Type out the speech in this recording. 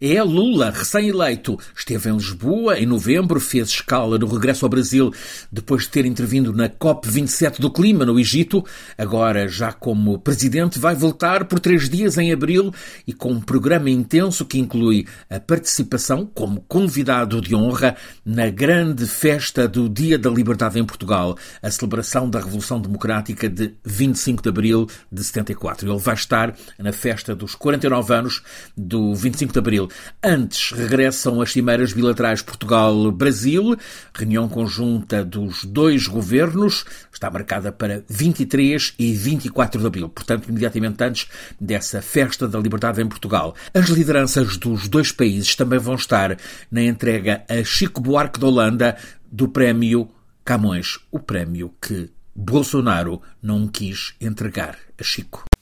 É Lula, recém-eleito. Esteve em Lisboa em novembro, fez escala no regresso ao Brasil depois de ter intervindo na COP27 do clima no Egito. Agora, já como presidente, vai voltar por três dias em abril e com um programa intenso que inclui a participação como convidado de honra na grande festa do Dia da Liberdade em Portugal, a celebração da Revolução Democrática de 25 de abril de 74. Ele vai estar na festa dos 49 anos do 25 de abril. Antes regressam as cimeiras bilaterais Portugal-Brasil, reunião conjunta dos dois governos, está marcada para 23 e 24 de abril, portanto, imediatamente antes dessa festa da liberdade em Portugal. As lideranças dos dois países também vão estar na entrega a Chico Buarque da Holanda do prémio Camões, o prémio que Bolsonaro não quis entregar a Chico.